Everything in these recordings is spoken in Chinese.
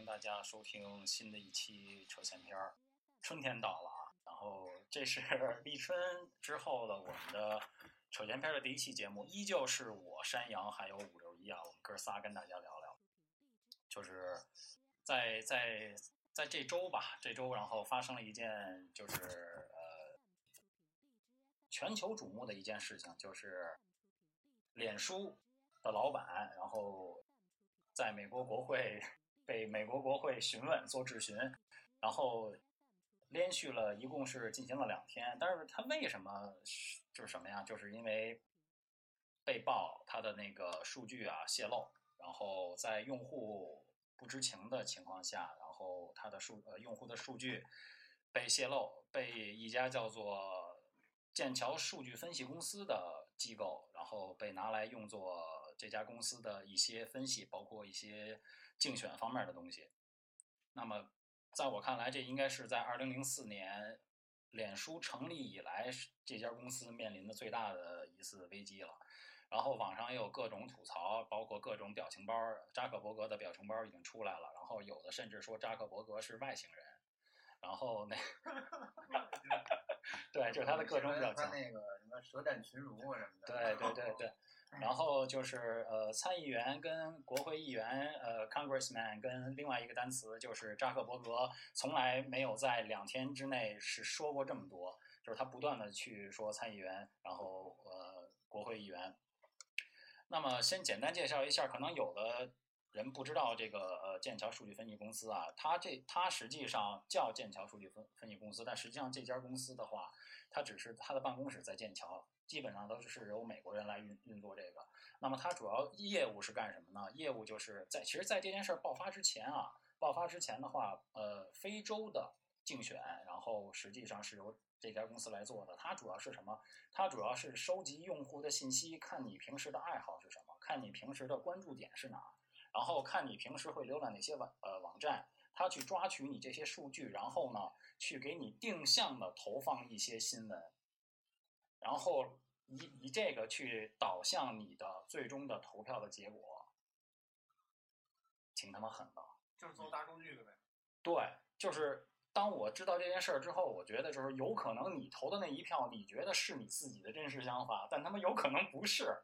迎大家收听新的一期扯闲篇儿。春天到了啊，然后这是 立春之后的我们的扯闲篇的第一期节目，依旧是我山羊还有五六一啊，我们哥仨跟大家聊聊，就是在在在这周吧，这周然后发生了一件就是呃全球瞩目的一件事情，就是脸书的老板，然后在美国国会被美国国会询问做质询，然后连续了一共是进行了两天，但是他为什么就是什么呀？就是因为被曝他的那个数据啊泄露，然后在用户不知情的情况下，然后他的数呃用户的数据被泄露，被一家叫做剑桥数据分析公司的机构，然后被拿来用作这家公司的一些分析，包括一些竞选方面的东西。那么，在我看来，这应该是在二零零四年脸书成立以来，这家公司面临的最大的一次危机了。然后网上也有各种吐槽，包括各种表情包，扎克伯格的表情包已经出来了，然后有的甚至说扎克伯格是外星人。然后那，对，就是他的各种表情他。那个什么舌战群儒什么的。对对对对，然后就是呃，参议员跟国会议员呃，congressman 跟另外一个单词就是扎克伯格，从来没有在两天之内是说过这么多，就是他不断的去说参议员，然后呃，国会议员。那么先简单介绍一下，可能有的人不知道这个呃剑桥数据分析公司啊，它这它实际上叫剑桥数据分分析公司，但实际上这家公司的话，它只是它的办公室在剑桥，基本上都是由美国人来运运作这个。那么它主要业务是干什么呢？业务就是在其实，在这件事儿爆发之前啊，爆发之前的话，呃，非洲的竞选，然后实际上是由这家公司来做的。它主要是什么？它主要是收集用户的信息，看你平时的爱好是什么，看你平时的关注点是哪，然后看你平时会浏览哪些网呃网站，它去抓取你这些数据，然后呢，去给你定向的投放一些新闻，然后以以这个去导向你的最终的投票的结果，挺他妈狠的。就是做大数据的呗。对，就是当我知道这件事儿之后，我觉得就是有可能你投的那一票，你觉得是你自己的真实想法，但他妈有可能不是，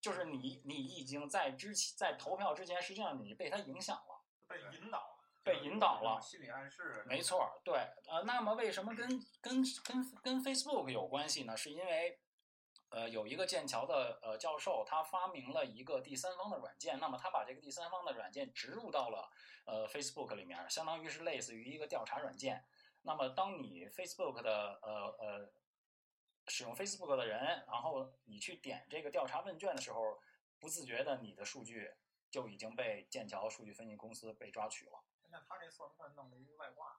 就是你你已经在之前在投票之前，实际上你被他影响了。被引导了，被引导了心理暗示。没错儿，对，呃，那么为什么跟跟跟跟 Facebook 有关系呢？是因为，呃，有一个剑桥的呃教授，他发明了一个第三方的软件，那么他把这个第三方的软件植入到了呃 Facebook 里面，相当于是类似于一个调查软件。那么当你 Facebook 的呃呃使用 Facebook 的人，然后你去点这个调查问卷的时候，不自觉的你的数据就已经被剑桥数据分析公司被抓取了。那他这算不算弄了一个外挂？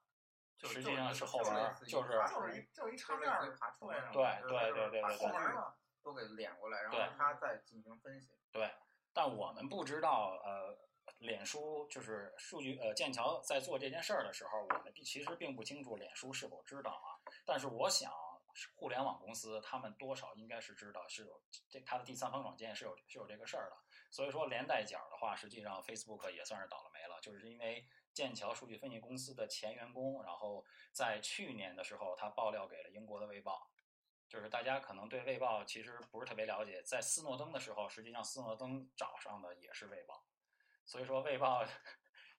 就实际上是后就是边儿类似于就是就是一就是一插就是件儿类似于爬虫对那种对对对对把对后门嘛都给连过来，然后对他再进行分析。对，但我们不知道，呃，脸书就是数据，呃，剑桥在做这件事儿的时候，我们并其实并不清楚脸书是否知道啊。但是我想，互联网公司他们多少应该是知道是有这它的第三方软件是有是有这个事儿的。所以说连带脚的话，实际上 Facebook 也算是倒了霉了，就是因为剑桥数据分析公司的前员工，然后在去年的时候，他爆料给了英国的《卫报》。就是大家可能对《卫报》其实不是特别了解，在斯诺登的时候，实际上斯诺登找上的也是《卫报》，所以说《卫报 》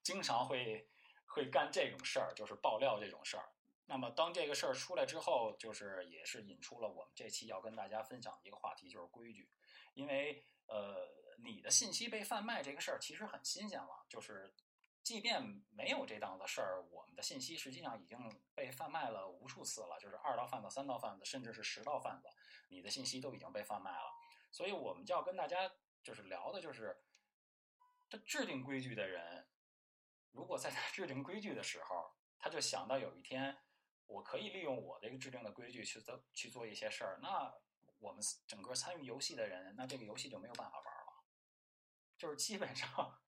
经常会会干这种事儿，就是爆料这种事儿。那么当这个事儿出来之后，就是也是引出了我们这期要跟大家分享的一个话题，就是规矩。因为呃，你的信息被贩卖这个事儿其实很新鲜了，就是即便没有这档子事儿，我们的信息实际上已经被贩卖了无数次了，就是二道贩子、三道贩子，甚至是十道贩子，你的信息都已经被贩卖了。所以我们就要跟大家就是聊的就是，这制定规矩的人，如果在他制定规矩的时候，他就想到有一天，我可以利用我这个制定的规矩去做去做一些事儿，那我们整个参与游戏的人，那这个游戏就没有办法玩了，就是基本上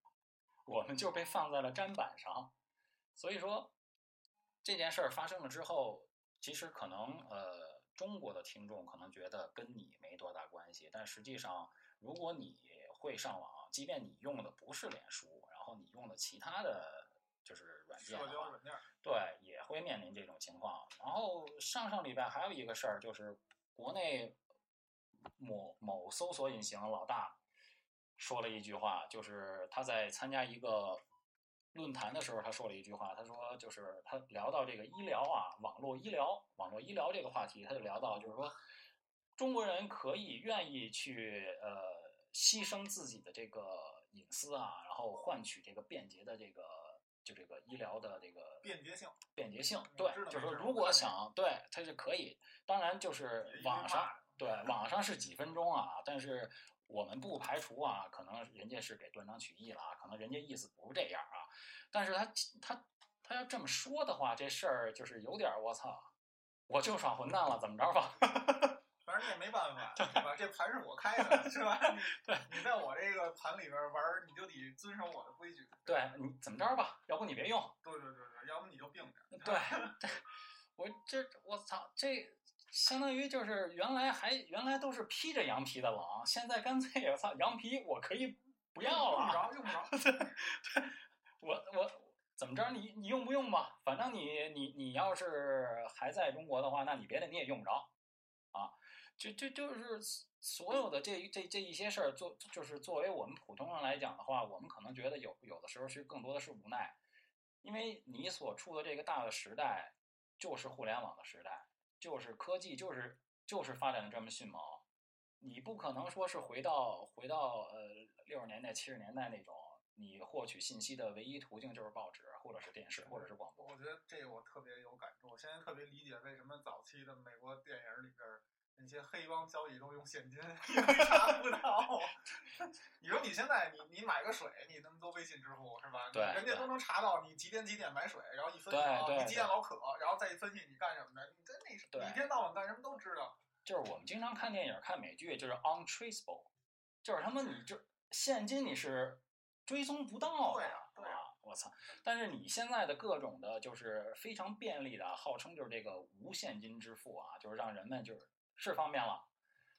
我们就被放在了砧板上。所以说这件事儿发生了之后，其实可能呃中国的听众可能觉得跟你没多大关系，但实际上如果你会上网，即便你用的不是脸书，然后你用的其他的就是软件的话，社交软件，对，也会面临这种情况。然后上上礼拜还有一个事儿，就是国内某某搜索引擎老大说了一句话，就是他在参加一个论坛的时候，他说了一句话，他说就是他聊到这个医疗啊，网络医疗、网络医疗这个话题，他就聊到就是说，中国人可以愿意去呃牺牲自己的这个隐私啊，然后换取这个便捷的这个就这个医疗的这个便捷性，便捷性，嗯对，就是说如果想对他是可以，当然就是网上对网上是几分钟啊，但是我们不排除啊，可能人家是给断章取义了啊，可能人家意思不是这样啊，但是他他他要这么说的话，这事儿就是有点儿我操，我就耍混蛋了，怎么着吧？反正你也没办法，对吧？这盘是我开的，是吧？对，你在我这个盘里边玩儿，你就得遵守我的规矩。对你怎么着吧？要不你别用，对对对对，要不你就病着。对，对我这我操，这相当于就是原来还原来都是披着羊皮的狼，现在干脆我操羊皮我可以不要了用不了，着，用不着。我我怎么着你你用不用吧？反正你你你要是还在中国的话，那你别的你也用不着啊。就就就是所有的这这这一些事儿，作就是作为我们普通人来讲的话，我们可能觉得有有的时候是更多的是无奈，因为你所处的这个大的时代就是互联网的时代，就是科技就是就是发展的这么迅猛，你不可能说是回到回到呃六十年代七十年代那种，你获取信息的唯一途径就是报纸或者是电视或者是广播。我觉得这个我特别有感触，我现在特别理解为什么早期的美国电影里边儿那些黑帮交易都用现金，因为查不到。你说你现在你你买个水，你能做微信支付是吧？对对人家都能查到你几点几点买水，然后一分析你几点老渴，然后再一分析你干什么的，对一天到晚干什么都知道。就是我们经常看电影、看美剧，就是 untraceable，就是他妈你就现金你是追踪不到的对啊对啊我操！但是你现在的各种的，就是非常便利的，号称就是这个无现金支付啊，就是让人们就是是方便了，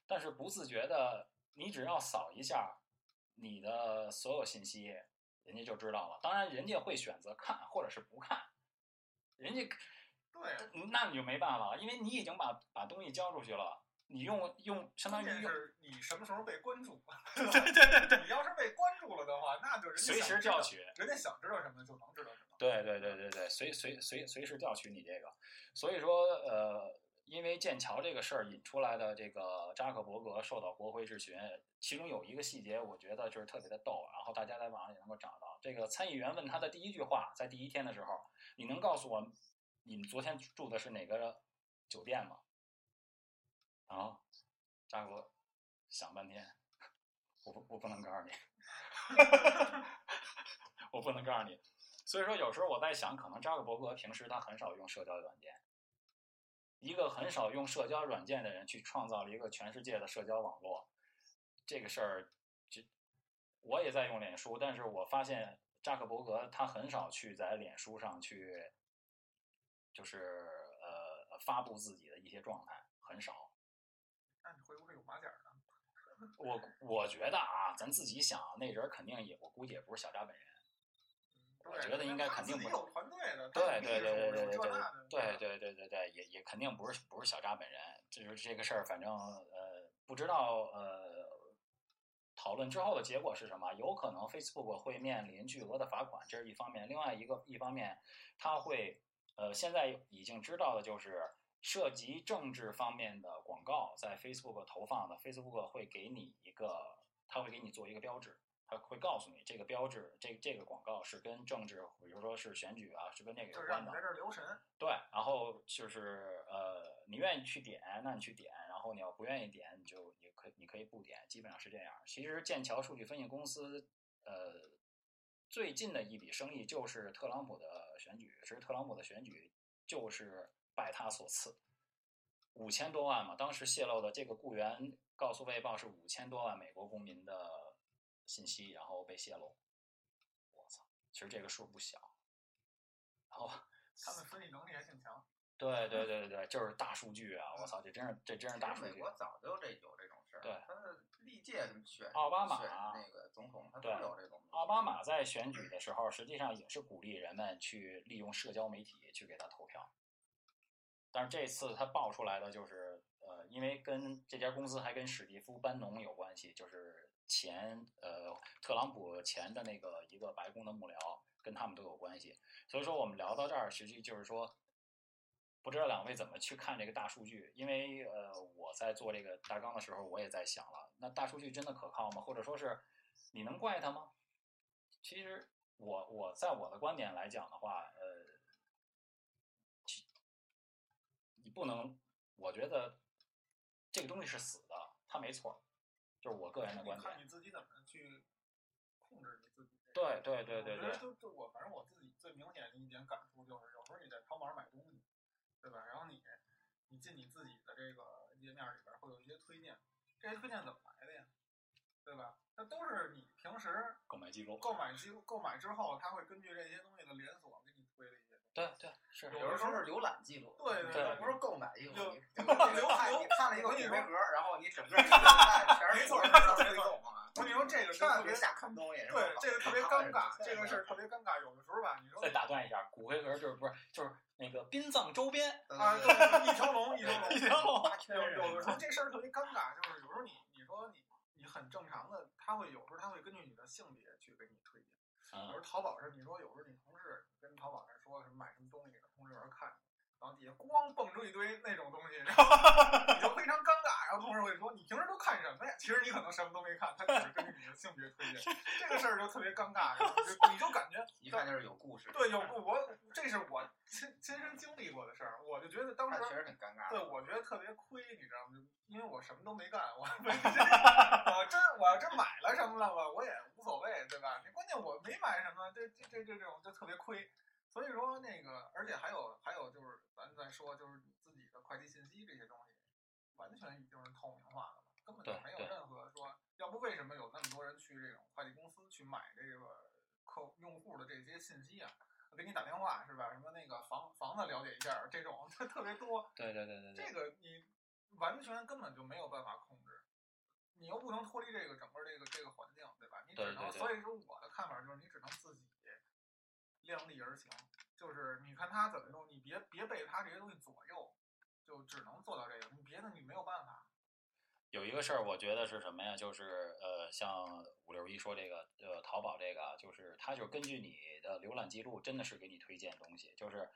但是不自觉的，你只要扫一下你的所有信息，人家就知道了。当然，人家会选择看或者是不看，人家对啊，那你就没办法了，因为你已经把把东西交出去了，你用用相当于用是你什么时候被关注。对对对对，你要是被关注了的话，那就人家随时调取，人家想知道什么就能知道什么。对对对对对，随随随随时调取你这个，所以说呃，因为剑桥这个事儿引出来的这个扎克伯格受到国会质询，其中有一个细节我觉得就是特别的逗，然后大家在网上也能够找到。这个参议员问他的第一句话，在第一天的时候，你能告诉我你们昨天住的是哪个酒店吗？然后扎克伯想半天，我不我不能告诉你。我不能告诉你。所以说，有时候我在想，可能扎克伯格平时他很少用社交软件，一个很少用社交软件的人去创造了一个全世界的社交网络，这个事儿，就我也在用脸书，但是我发现扎克伯格他很少去在脸书上去，就是呃发布自己的一些状态，很少。那你会不会有马甲呢？我我觉得啊，咱自己想，那人肯定也，我估计也不是小扎本人。我觉得应该肯定不有团队的，对对对对对对秘书有这那的对对对对对，也也肯定不是不是小扎本人，就是这个事儿，反正呃不知道呃讨论之后的结果是什么，有可能 Facebook 会面临巨额的罚款，这是一方面，另外一个一方面，他会呃现在已经知道的就是涉及政治方面的广告在 Facebook 投放的，Facebook 会给你一个，它会给你做一个标志。它会告诉你这个标志，这这个广告是跟政治，比如说是选举啊，是跟这个有关的在。这儿留神。对，然后就是呃，你愿意去点，那你去点；然后你要不愿意点，你就也可你可以不点，基本上是这样。其实剑桥数据分析公司呃最近的一笔生意就是特朗普的选举，其实特朗普的选举就是拜他所赐，五千多万嘛，当时泄露的这个雇员告诉《卫报》是五千多万美国公民的信息，然后被泄露。我操，其实这个数不小。然后 他们分析能力还挺强。对对对对对，就是大数据啊！我操，这真是这真是大数据美。国早就这有这种事事儿。对他的历届选奥巴马选那个总统，他都对有这种。奥巴马在选举的时候，实际上也是鼓励人们去利用社交媒体去给他投票。但是这次他爆出来的就是，呃，因为跟这家公司还跟史蒂夫·班农有关系，就是前呃特朗普前的那个一个白宫的幕僚，跟他们都有关系。所以说我们聊到这儿，实际就是说，不知道两位怎么去看这个大数据？因为呃我在做这个大纲的时候，我也在想了，那大数据真的可靠吗？或者说是你能怪它吗？其实我我在我的观点来讲的话，呃，其你不能，我觉得这个东西是死的，它没错，就是我个人的观点你看。你自己怎么去控制你自己这个。对对对对对我觉得就就我反正我自己最明显的一点感触就是，有时候你在淘宝上买东西，你进你自己的这个页面里边儿会有一些推荐，这些推荐怎么来的呀？对吧？那都是你平时购买记录，购买记录购买之后，它会根据这些东西的连锁给你推的一些东西。对对是有的时候是浏览记录，对对对不是购买记录。有你这个这个看有你看了一个骨我跟你说灰盒，然后你整个 全是没错的推没错没错送啊。我跟你说这个千万别特别瞎看东西。对，这个特别尴尬，这个是事儿特别尴尬。有的时候吧，你说再打断一下，骨灰盒就是不是就是那个殡葬周边啊，对，一条龙，一条龙，一条龙有有的时候 这事儿特别尴尬，就是有时候你你说你你很正常的，他会有时候他会根据你的性别去给你推荐。有时嗯候淘宝上，你说有时候你同事跟淘宝上说什么买什么东西，同事有人看，然后底下咣蹦出一堆那种东西，然后 你就非常尴尬。然后同事会说：“你平时都看什么呀？”其实你可能什么都没看，他只是根据你的性别推 荐。这个事儿就特别尴尬，然后就 你就感觉一看就是有故事。对有故我这是我亲亲身经历过的事儿，我就觉得当时确实很尴尬。对，我觉得特别亏，你知道吗？就因为我什么都没干，我没我真我要真买了什么了，我我也无所谓，对吧？你关键我没买什么，这这这这这种就特别亏。所以说那个，而且还有还有就是，咱再说就是你自己的快递信息这些东西，完全已经是透明化的了，根本就没有任何说，要不为什么有那么多人去这种快递公司去买这个客用户的这些信息啊？给你打电话是吧？什么那个房房子了解一下，这种 特特别多。对对对对对这个你完全根本就没有办法控制，你又不能脱离这个整个这个这个环境，对吧？你只能，所以说我的看法就是，你只能自己量力而行，就是你看他怎么弄，你别别被他这些东西左右，就只能做到这个，你别的你没有办法。有一个事儿，我觉得是什么呀？就是呃，像五六一说这个呃，淘宝这个啊，就是它就是根据你的浏览记录，真的是给你推荐东西。就是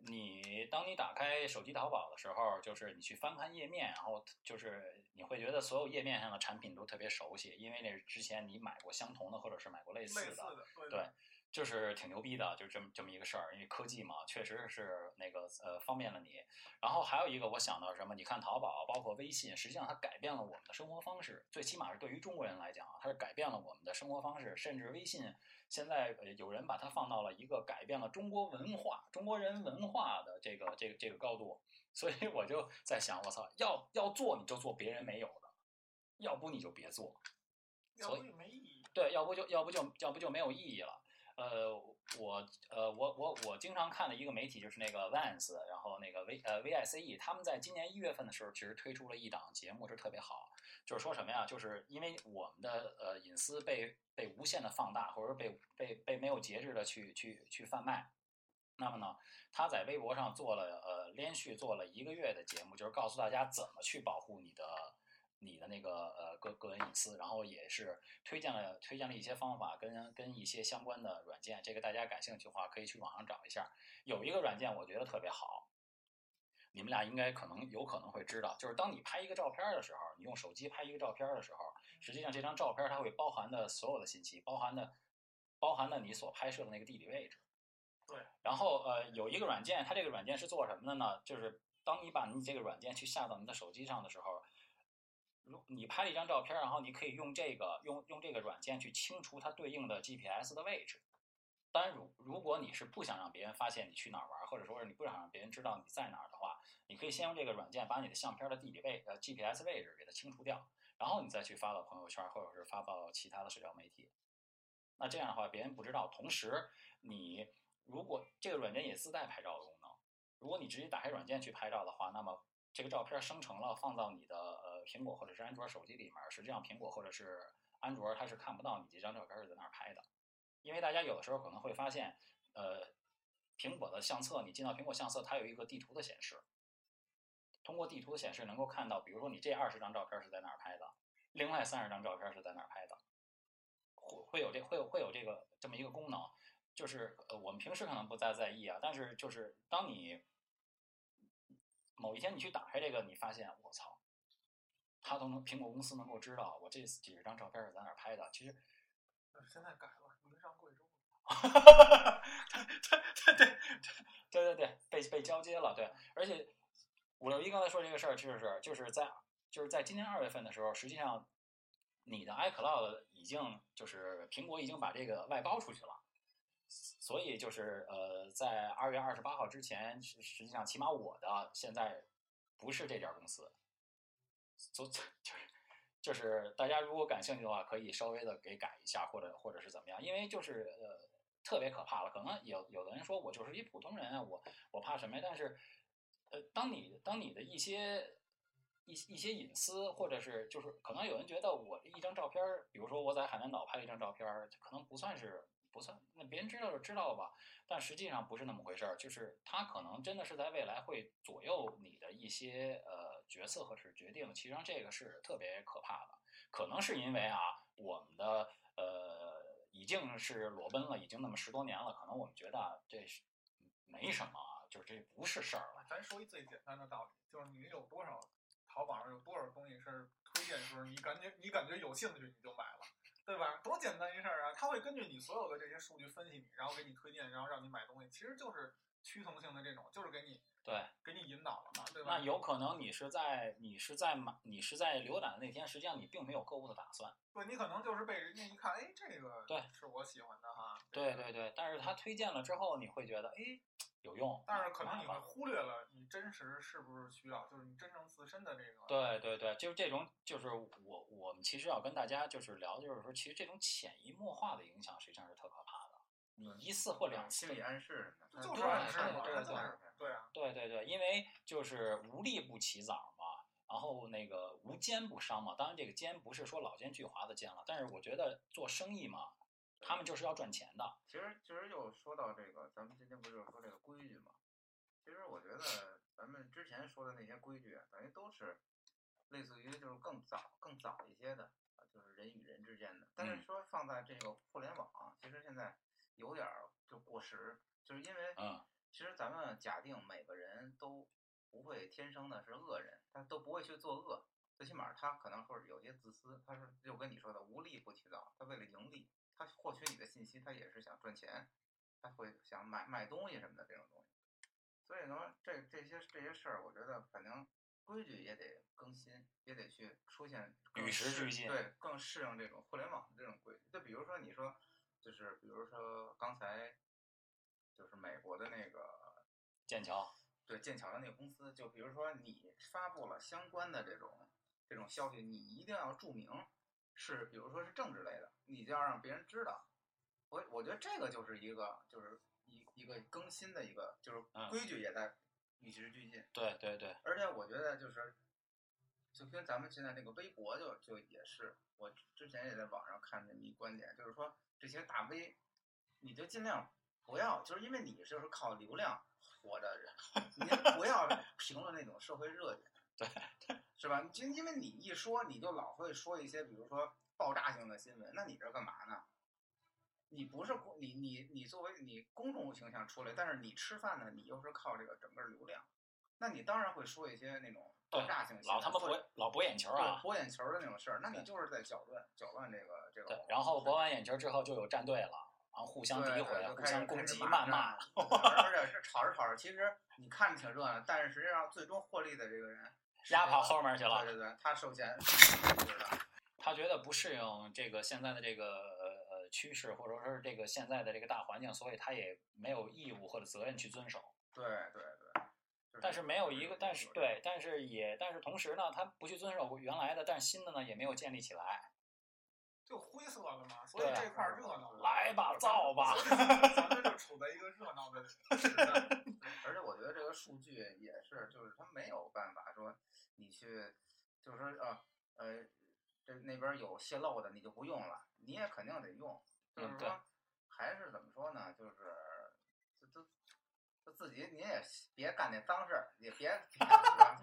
你当你打开手机淘宝的时候，就是你去翻看页面，然后就是你会觉得所有页面上的产品都特别熟悉，因为那是之前你买过相同的，或者是买过类似的。类似的，对对就是挺牛逼的，就这么这么一个事儿。因为科技嘛，确实是那个呃方便了你。然后还有一个我想到什么？你看淘宝，包括微信，实际上它改变了我们的生活方式。最起码是对于中国人来讲，它是改变了我们的生活方式。甚至微信现在呃有人把它放到了一个改变了中国文化、中国人文化的这个这个这个高度。所以我就在想，我操，要要做你就做别人没有的，要不你就别做。要不所以就没意义。对，要不就要不就要不就没有意义了。呃，我呃我我我经常看的一个媒体就是那个 Vans，然后那个 V 呃 VICE，他们在今年一月份的时候，其实推出了一档节目，是特别好。就是说什么呀？就是因为我们的呃隐私被被无限的放大，或者说被被被没有节制的去去去贩卖。那么呢，他在微博上做了呃连续做了一个月的节目，就是告诉大家怎么去保护你的你的那个呃个个人隐私，然后也是推荐了推荐了一些方法跟跟一些相关的软件，这个大家感兴趣的话可以去网上找一下。有一个软件我觉得特别好，你们俩应该可能有可能会知道，就是当你拍一个照片的时候，你用手机拍一个照片的时候，实际上这张照片它会包含的所有的信息，包含的包含的你所拍摄的那个地理位置。对。然后呃，有一个软件，它这个软件是做什么的呢？就是当你把你这个软件去下到你的手机上的时候，如你拍了一张照片，然后你可以用这个用用这个软件去清除它对应的 GPS 的位置。当然，如如果你是不想让别人发现你去哪儿玩，或者说是你不想让别人知道你在哪儿的话，你可以先用这个软件把你的相片的地理位呃 GPS 位置给它清除掉，然后你再去发到朋友圈或者是发到其他的社交媒体。那这样的话，别人不知道。同时，你如果这个软件也自带拍照的功能，如果你直接打开软件去拍照的话，那么这个照片生成了放到你的苹果或者是安卓手机里面，实际上苹果或者是安卓它是看不到你这张照片是在哪儿拍的，因为大家有的时候可能会发现，呃，苹果的相册你进到苹果相册，它有一个地图的显示，通过地图的显示能够看到，比如说你这二十张照片是在哪儿拍的，另外三十张照片是在哪儿拍的，会会有这会有会有这个这么一个功能，就是呃我们平时可能不再在意啊，但是就是当你某一天你去打开这个，你发现我操，他都能苹果公司能够知道我这几十张照片是在哪儿拍的，其实。现在改了，已经上贵州了。对对对对对对，被被交接了，对，而且五六一刚才说这个事儿，就是就是在就是在今年二月份的时候，实际上你的 iCloud 已经就是苹果已经把这个外包出去了，所以就是呃，在二月二十八号之前，实实际上起码我的现在不是这家公司，所 就是就是大家如果感兴趣的话，可以稍微的给改一下，或者或者是怎么样，因为就是呃特别可怕了。可能有有的人说我就是一普通人啊，我我怕什么呀？但是呃，当你当你的一些一一些隐私，或者是就是可能有人觉得我一张照片，比如说我在海南岛拍了一张照片，可能不算是不算，那别人知道就知道吧。但实际上不是那么回事儿，就是他可能真的是在未来会左右你的一些呃决策或者是决定，其实上这个是特别可怕的。可能是因为啊，我们的呃已经是裸奔了，已经那么十多年了，可能我们觉得这是没什么，就是这不是事儿了。咱说一最简单的道理，就是你有多少淘宝上有多少东西是推荐时候你感觉你感觉有兴趣你就买了，对吧？多简单一事儿啊！它会根据你所有的这些数据分析你，然后给你推荐，然后让你买东西，其实就是趋同性的这种，就是给你对，给你引导了嘛，对吧？那有可能你是在你是在买你是在浏览的那天，实际上你并没有购物的打算。对你可能就是被人家一看，哎，这个对是我喜欢的哈。对对对，但是他推荐了之后，你会觉得哎有用，但是可能你会忽略了你真实是不是需要，就是你真正自身的这个。对对对，就是这种，就是我我们其实要跟大家就是聊，就是说，其实这种潜移默化的影响实际上是特可怕的。你一次或两次心，理暗示什么的，就是对暗示嘛，对对对它就是对啊，对对对，因为就是无利不起早嘛，然后那个无奸不商嘛。当然，这个奸不是说老奸巨猾的奸了，但是我觉得做生意嘛，他们就是要赚钱的。其实其实就说到这个，咱们今天不就是说这个规矩嘛？其实我觉得咱们之前说的那些规矩，啊等于都是类似于就是更早更早一些的，啊，就是人与人之间的。但是嗯说放在这个互联网，其实现在有点儿就过时，就是因为啊其实咱们假定每个人都不会天生的是恶人，他都不会去作恶，最起码他可能会有些自私，他是就跟你说的无利不起早，他为了盈利，他获取你的信息，他也是想赚钱，他会想买卖东西什么的这种东西。所以呢，这这些这些事儿，我觉得反正规矩也得更新，也得去出现与时俱进对，更适应这种互联网的这种规矩。就比如说你说，就是比如说刚才就是美国的那个剑桥，对剑桥的那个公司，就比如说你发布了相关的这种这种消息，你一定要注明是，比如说是政治类的，你就要让别人知道。我我觉得这个就是一个就是一一个更新的一个，就是嗯规矩也在与时俱进。对对对，而且我觉得就是，就跟咱们现在那个微博就就也是，我之前也在网上看这么一观点，就是说这些大 V，你就尽量不要，就是因为你就是靠流量活的人，你不要评论那种社会热点，对，是吧？就因为你一说，你就老会说一些，比如说爆炸性的新闻，那你这干嘛呢？你不是公你你你作为你公众形象出来，但是你吃饭呢，你又是靠这个整个流量，那你当然会说一些那种爆炸性老他妈博老博眼球啊。博眼球的那种事儿，那你就是在搅乱搅乱这个这个对，然后博完眼球之后就有战队了，然后互相诋毁互相攻击、谩骂。战而且是吵着吵着，其实你看着挺热闹，但是实际上最终获利的这个人是压跑后面去了对对对，他收钱。他觉得不适应这个现在的这个呃呃趋势，或者说是这个现在的这个大环境，所以他也没有义务或者责任去遵守。对对但是没有一个，但是对，但是也，但是同时呢，他不去遵守原来的，但是新的呢也没有建立起来。就灰色了嘛，所以这块儿热闹。来吧，造吧！咱们就处在一个热闹的时代。而且我觉得这个数据也是，就是他没有办法说你去就是说呃呃，这那边有泄露的你就不用了，你也肯定得用。就是说，还是怎么说呢？就是自己你也别干那脏事儿，也别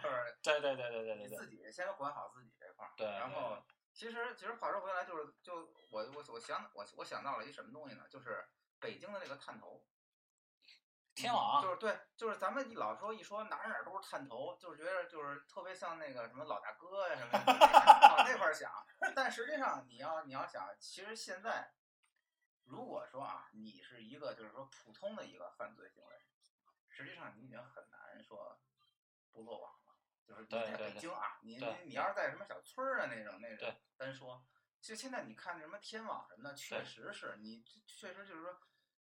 就是对对对对对对对你自己先管好自己这块儿。对然后其实其实话说回来，就是就我我我想我我想到了一什么东西呢？就是北京的那个探头。天网就是对，就是咱们一老说一说哪儿哪儿都是探头，就是觉得就是特别像那个什么老大哥呀什么的，往那块儿想。但实际上你要你要想，其实现在如果说啊，你是一个就是说普通的一个犯罪行为，实际上你已经很难说不落网了。就是你在对对对北京啊，你你你要是在什么小村儿啊那种那种对单说，就现在你看那什么天网什么的，确实是你确实就是说。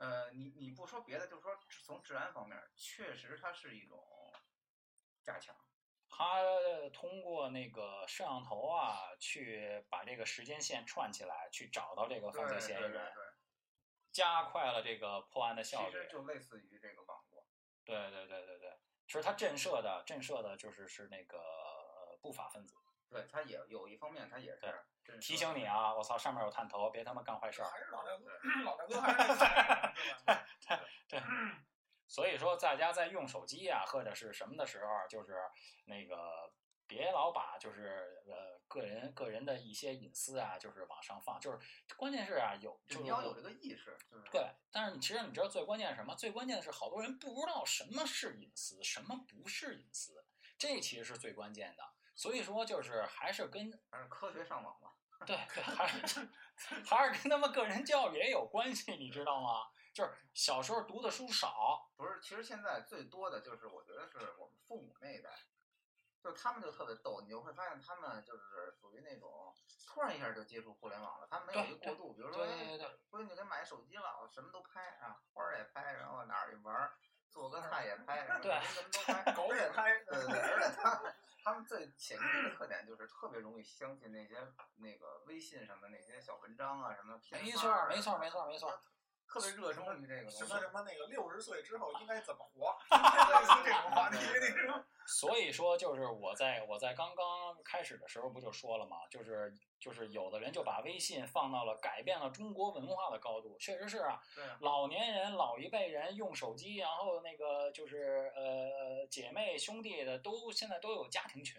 呃，你你不说别的，就是说从治安方面，确实它是一种加强。他通过那个摄像头啊，去把这个时间线串起来，去找到这个犯罪嫌疑人，对加快了这个破案的，效率其。实就类似于这个网络。对对对对对，其实他震慑的震慑的就是是那个呃不法分子，对，他也有一方面，他也是提醒你啊，我操，上面有探头，别他妈干坏事儿。还是老大哥，老大哥还是 对吧？对，所以说大家在用手机啊或者是什么的时候，就是那个别老把就是呃个人个人的一些隐私啊，就是往上放，就是关键是啊有就就是你要有这个意识，就是对，但是你其实你知道最关键是什么？最关键的是好多人不知道什么是隐私，什么不是隐私，这其实是最关键的。所以说就是还是跟还是科学上网嘛。对对，还是还是跟他们个人教育也有关系，你知道吗？就是小时候读的书少，不是，其实现在最多的就是我觉得是我们父母那一代，就他们就特别逗，你就会发现他们就是属于那种突然一下就接触互联网了，他们没有一个过渡，比如说对对对哎闺女给买手机了，我什么都拍啊，花儿也拍，然后哪儿一玩儿，做个菜也拍，什么对什么都拍，狗也拍，对对对，而且他们他们最显著的特点就是特别容易相信那些那个微信上的那些小文章啊什么偏没错没错没错没错，特别热衷于这个什东西。么什么那个六十岁之后应该怎么活，所以说就是我在我在刚刚开始的时候不就说了吗？就是就是有的人就把微信放到了改变了中国文化的高度，确实是啊，对啊，老年人、老一辈人用手机，然后那个就是呃姐妹兄弟的都现在都有家庭群，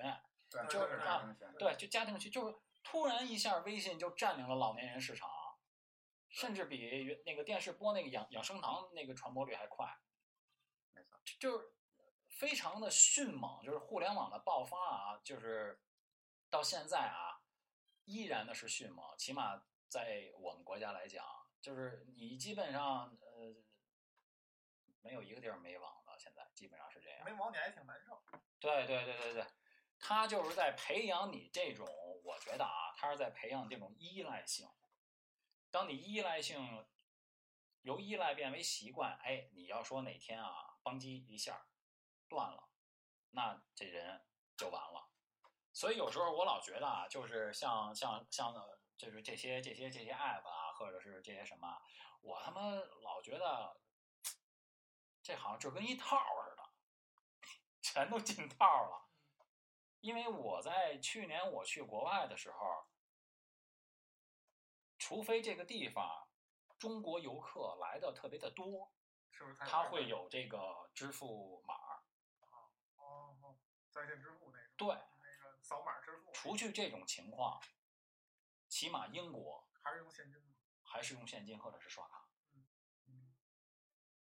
对，就是这啊样明显对，就家庭群，就是突然一下微信就占领了老年人市场，甚至比那个电视播那个养养生堂那个传播率还快，就是非常的迅猛，就是互联网的爆发啊，就是到现在啊，依然的是迅猛，起码在我们国家来讲，就是你基本上呃没有一个地儿没网的，现在基本上是这样。没网你还挺难受。对对对对对，他就是在培养你这种，我觉得啊，他是在培养这种依赖性。当你依赖性由依赖变为习惯，哎，你要说哪天啊，邦叽一下断了，那这人就完了。所以有时候我老觉得啊，就是像像像就是这些这些这些 app 啊，或者是这些什么，我他妈老觉得这好像就跟一套似的。全都进套了。因为我在去年我去国外的时候，除非这个地方中国游客来的特别的多，是不是才它会有这个支付码。哦哦，在线支付那种，对，那个扫码支付，除去这种情况，起码英国还是用现金吗？还是用现金或者是刷卡。嗯，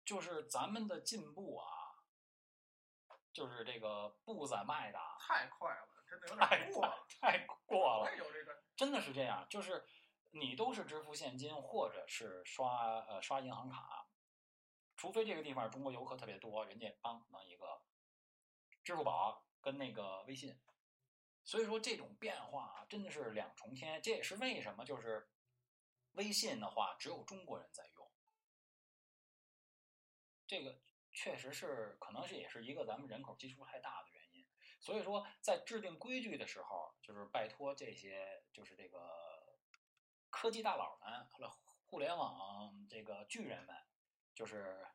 就是咱们的进步啊，就是这个步子迈的啊太快了，真的有太点过了。太过我了。也有这个，真的是这样，就是你都是支付现金或者是刷呃刷银行卡，除非这个地方中国游客特别多，人家帮弄一个支付宝跟那个微信，所以说这种变化啊真的是两重天，这也是为什么就是微信的话只有中国人在用，这个确实是可能是也是一个咱们人口基数太大的原因。所以说，在制定规矩的时候，就是拜托这些就是这个科技大佬们或者互联网这个巨人们，就是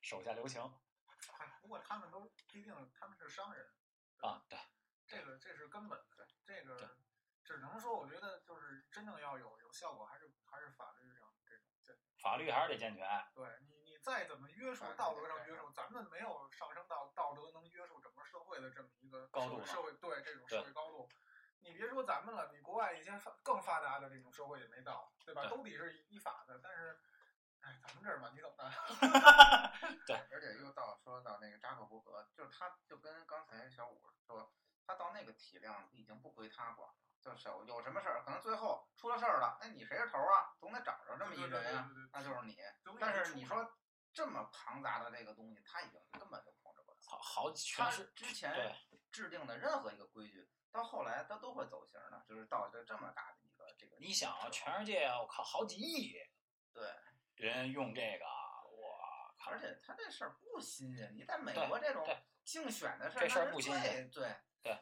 手下留情嗨不过他们都毕竟他们是商人，啊，对，这个这是根本的，这个只能说，我觉得就是真正要有有效果，还是还是法律上这种这法律还是得健全。对你你再怎么约束道德上约束，咱们没有上升到道德能约束整个社会的这么一个高度社会对这种社会高度。你别说咱们了，你国外一些发更发达的这种社会也没到，对吧？对都得是依法的，但是，哎，咱们这儿吧，你怎么办？而且又到说到那个扎克伯格，就是他就跟刚才小五说，他到那个体量已经不归他管了，就是有有什么事儿，可能最后出了事儿了，那你谁是头儿啊？总得找着这么一对对对人呀、对对对那就是你。但是你说这么庞杂的这个东西，他已经根本就控制不了。好好全他是之前制定的任何一个规矩，到后来他都会走形的，就是到这这么大的一个这个。你想啊，全世界我靠好几亿对，人用这个，我靠而，且他这事儿不新鲜，你在美国这种竞选的事儿，这事儿不新鲜最对对，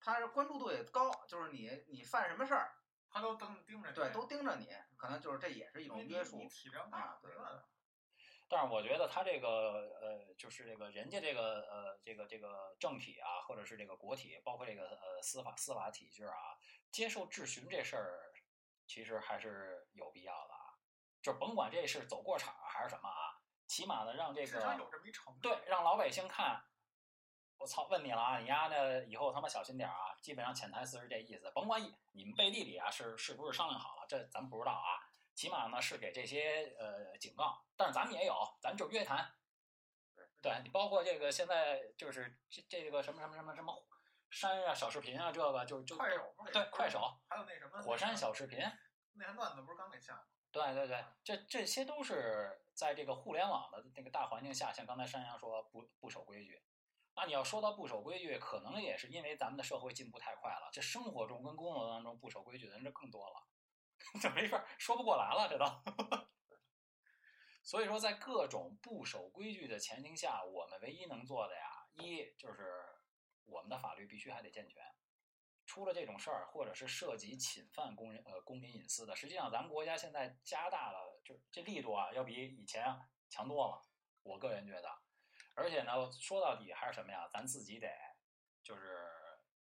他是关注度也高，就是你你犯什么事儿，他都盯盯着你，对，都盯着你，可能就是这也是一种约束你你。体量大啊，对。但是我觉得他这个呃，就是这个人家这个呃，这个这个政体啊，或者是这个国体，包括这个呃司法司法体制啊，接受质询这事儿，其实还是有必要的啊。就甭管这是走过场还是什么啊，起码呢让这个这么一程序。对让老百姓看，我操，问你了啊，你丫的以后他妈小心点儿啊！基本上潜台词是这意思，甭管你你们背地里啊是是不是商量好了，这咱不知道啊。起码呢是给这些呃警告，但是咱们也有，咱就是约谈。对你包括这个现在就是这这个什么什么什么什么山啊小视频啊，这个就就快手对快手还有那什么火山小视频，那条段子不是刚给下吗？对对对，这这些都是在这个互联网的那个大环境下，像刚才山羊说不不守规矩。那你要说到不守规矩，可能也是因为咱们的社会进步太快了，这生活中跟工作当中不守规矩的人这更多了，这没法说不过来了，这都。所以说，在各种不守规矩的前提下，我们唯一能做的呀，一就是我们的法律必须还得健全。出了这种事儿，或者是涉及侵犯公人呃公民隐私的，实际上咱们国家现在加大了，就是这力度啊，要比以前强多了。我个人觉得，而且呢，说到底还是什么呀？咱自己得就是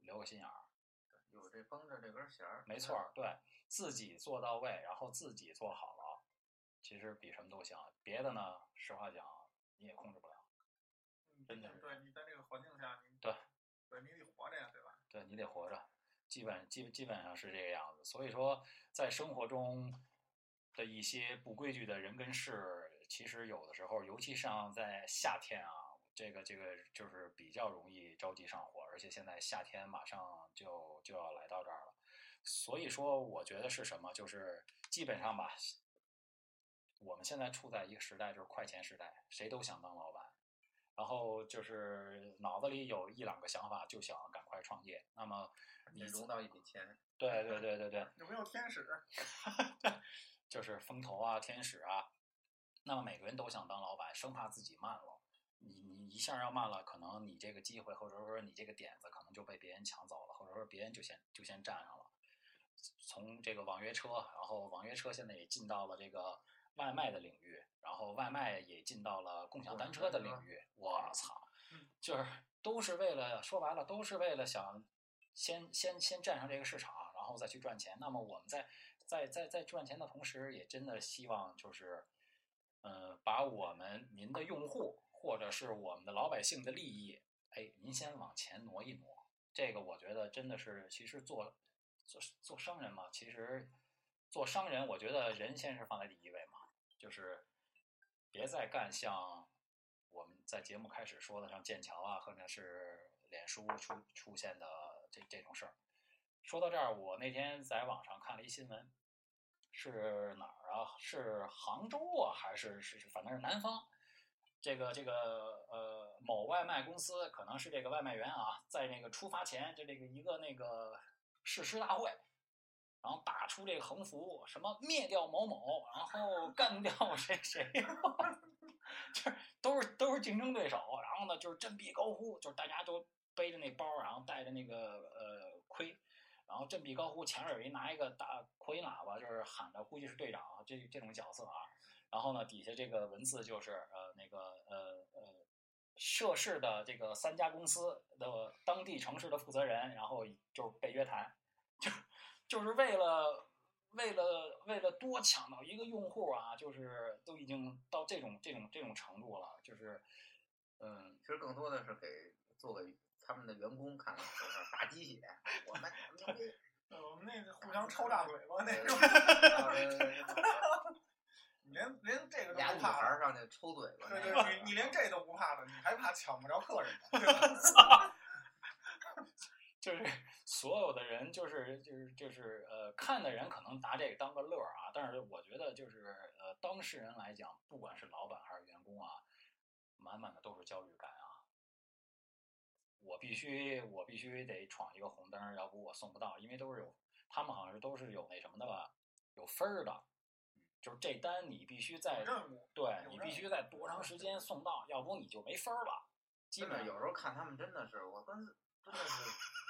留个心眼儿，有这绷着这根弦儿，没错，对自己做到位，然后自己做好了，其实比什么都行。别的呢，实话讲你也控制不了，嗯真的对，你在这个环境下，你对，对你得活着呀，对吧？对你得活着，基本基基本上是这个样子。所以说，在生活中的一些不规矩的人跟事，其实有的时候，尤其像在夏天啊，这个这个就是比较容易着急上火，而且现在夏天马上就就要来到这儿了。所以说，我觉得是什么，就是基本上吧，我们现在处在一个时代，就是快钱时代，谁都想当老板。然后就是脑子里有一两个想法，就想赶快创业。那么你你融到一笔钱，对对对对对，有没有天使？就是风投啊、天使啊。那么每个人都想当老板，生怕自己慢了。你你一下要慢了，可能你这个机会或者说你这个点子可能就被别人抢走了，或者说别人就先就先占上了。从这个网约车，然后网约车现在也进到了这个外卖的领域，然后外卖也进到了共享单车的领域。我操嗯，就是都是为了说白了，都是为了想先先先占上这个市场，然后再去赚钱。那么我们在在在在赚钱的同时，也真的希望就是，呃，把我们您的用户或者是我们的老百姓的利益，哎，您先往前挪一挪。这个我觉得真的是，其实做做做商人嘛，其实做商人，我觉得人先是放在第一位嘛，就是别再干像我们在节目开始说的，像剑桥啊，或者是脸书出出现的这这种事儿。说到这儿，我那天在网上看了一新闻，是哪儿啊？是杭州啊，还是是，反正是南方。这个这个呃，某外卖公司可能是这个外卖员啊，在那个出发前，就这个一个那个誓师大会，然后打出这个横幅，什么灭掉某某，然后干掉 谁谁，就是都是都是竞争对手。然后呢，就是振臂高呼，就是大家都背着那包，然后带着那个呃盔，然后振臂高呼，前面有一拿一个大扩音喇叭，就是喊的，估计是队长这这种角色啊。然后呢，底下这个文字就是呃那个呃呃涉事的这个三家公司的当地城市的负责人，然后就是被约谈，就就是为了为了为了多抢到一个用户啊，就是都已经到这种这种这种程度了，就是嗯，其实更多的是给做给他们的员工看的，就是打鸡血，我们牛 逼。呃 我们那个互相抽大嘴巴那种，你连连这个都俩女不怕了。孩儿上去抽嘴巴，对对，你你连这都不怕了，你还怕抢不着客人吗？对吧就是所有的人，就是就是就是呃，看的人可能拿这个当个乐儿啊，但是我觉得就是呃，当事人来讲，不管是老板还是员工啊，满满的都是焦虑感啊。我必须我必须得闯一个红灯，要不我送不到，因为都是有他们好像是都是有那什么的吧，有分儿的，就是这单你必须在任务，对务你必须在多长时间送到，要不你就没分儿了。基本有时候看他们真的是，我跟真的是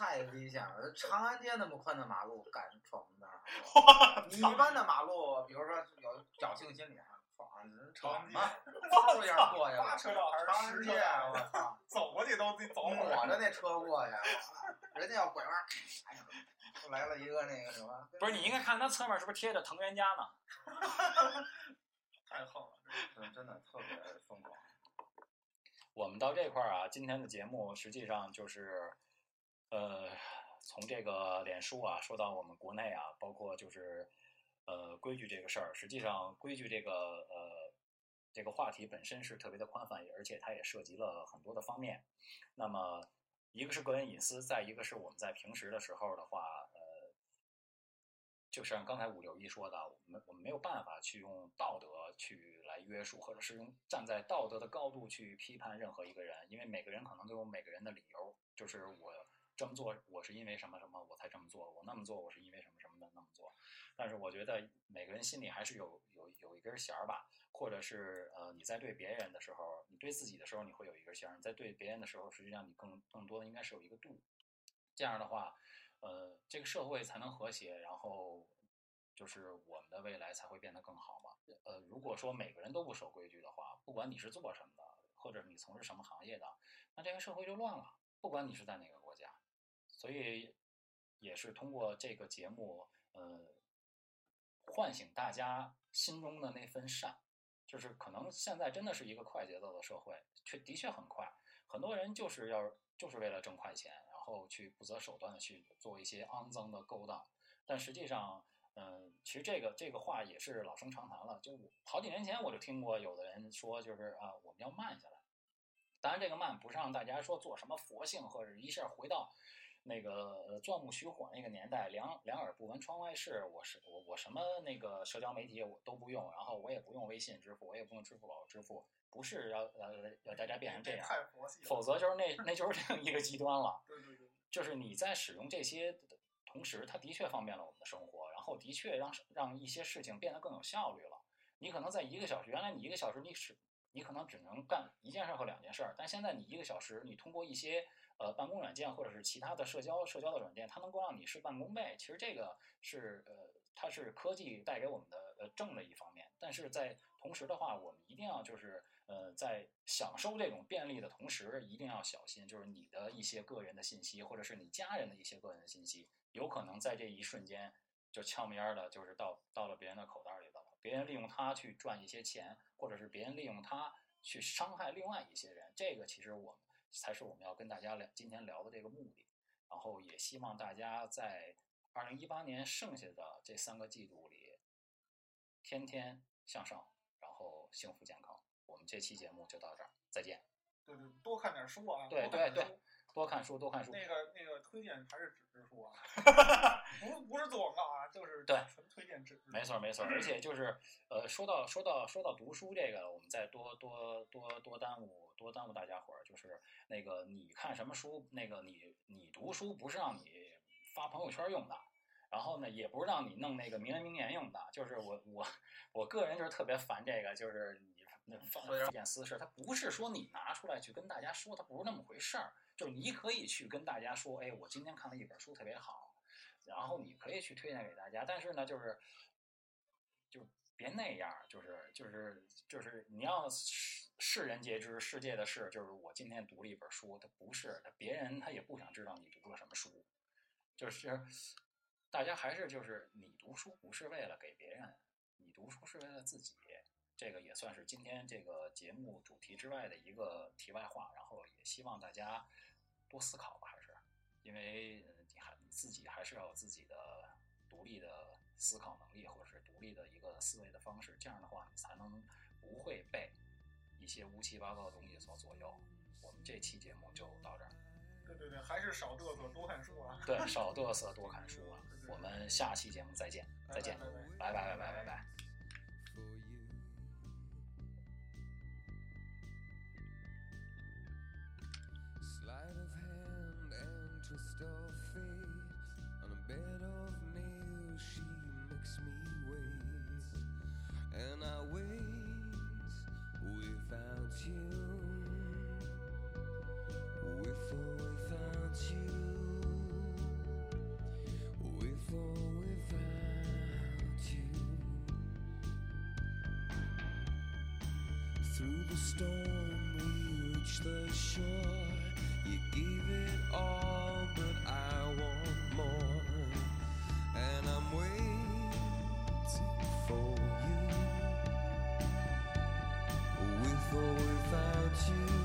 太危险了。长安街那么宽的马路，敢闯红灯？你一般的马路，比如说有侥幸心理啊，闯安街闯吧，嗖一下过去了。八车道还是长安街十车，道？我操！走过去都得走会抹。着那车过去，人家要拐弯儿，哎呀，就来了一个那个什么，不是你应该看他侧面是不是贴着藤原家呢？太横了，真真的特别疯狂。我们到这块儿啊，今天的节目实际上就是，呃，从这个脸书啊说到我们国内啊，包括就是呃规矩这个事儿，实际上规矩这个呃这个话题本身是特别的宽泛，而且它也涉及了很多的方面。那么一个是个人隐私，再一个是我们在平时的时候的话，呃，就像刚才五六一说的，我们我们没有办法去用道德去来约束，或者是用站在道德的高度去批判任何一个人，因为每个人可能都有每个人的理由，就是我这么做，我是因为什么什么我才这么做，我那么做，我是因为什么什么的那么做。但是我觉得每个人心里还是有有有一根弦儿吧，或者是呃你在对别人的时候，你对自己的时候你会有一根弦儿，你在对别人的时候，实际上你更更多的应该是有一个度。这样的话，呃，这个社会才能和谐，然后就是我们的未来才会变得更好嘛。呃，如果说每个人都不守规矩的话，不管你是做什么的，或者你从事什么行业的，那这个社会就乱了。不管你是在哪个国家，所以也是通过这个节目，呃，唤醒大家心中的那份善。就是可能现在真的是一个快节奏的社会，却的确很快，很多人就是要就是为了挣快钱，然后去不择手段的去做一些肮脏的勾当。但实际上，嗯，其实这个这个话也是老生常谈了。就好几年前我就听过有的人说，就是啊，我们要慢下来。当然，这个慢不是让大家说做什么佛性，或者一下回到那个呃钻木取火那个年代，两两耳不闻窗外事。我是我我什么那个社交媒体我都不用，然后我也不用微信支付，我也不用支付宝支付，不是要呃要大家变成这样，太佛系了。否则就是那那就是另一个极端了。对对对，就是你在使用这些的同时，它的确方便了我们的生活，然后的确让让一些事情变得更有效率了。你可能在一个小时，原来你一个小时你使你可能只能干一件事儿和两件事儿，但现在你一个小时，你通过一些呃办公软件或者是其他的社交社交的软件，它能够让你事半功倍。其实这个是呃，它是科技带给我们的呃正的一方面，但是在同时的话，我们一定要就是呃，在享受这种便利的同时，一定要小心，就是你的一些个人的信息，或者是你家人的一些个人的信息，有可能在这一瞬间就悄咪儿的，就是到到了别人的口袋里头了。别人利用它去赚一些钱，或者是别人利用它去伤害另外一些人，这个其实我们才是我们要跟大家聊今天聊的这个目的。然后也希望大家在二零一八年剩下的这三个季度里，天天向上，然后幸福健康。我们这期节目就到这儿，再见。对对，多看点书啊。对对对书多看书，多看书。那个那个推荐还是纸质书啊，不不是做广告啊，就是对纯推荐纸质。没错没错，而且就是呃，说到说到说到读书这个，我们再多多多多耽误多耽误大家伙儿，就是那个你看什么书，那个你你读书不是让你发朋友圈用的，然后呢，也不是让你弄那个名人名言用的，就是我我我个人就是特别烦这个，就是你那放一件私事，它不是说你拿出来去跟大家说，它不是那么回事儿，就你可以去跟大家说，哎，我今天看了一本书特别好。然后你可以去推荐给大家，但是呢，就是就别那样，就是就是就是你要世世人皆知，世界的事就是我今天读了一本书，他不是他别人他也不想知道你读了什么书，就是大家还是就是你读书不是为了给别人，你读书是为了自己。这个也算是今天这个节目主题之外的一个题外话，然后也希望大家多思考吧，还是因为呃你还你自己还是要有自己的独立的思考能力，或者是独立的一个思维的方式，这样的话你才能不会被一些乌七八糟的东西所左右。我们这期节目就到这儿，对对对，还是少嘚瑟，多看书啊。对，少嘚瑟，多看书啊。我们下期节目再见，再见，拜拜拜拜拜拜 Through the storm, we reach the shore. You gave it all, but I want more. And I'm waiting for you. With or without you.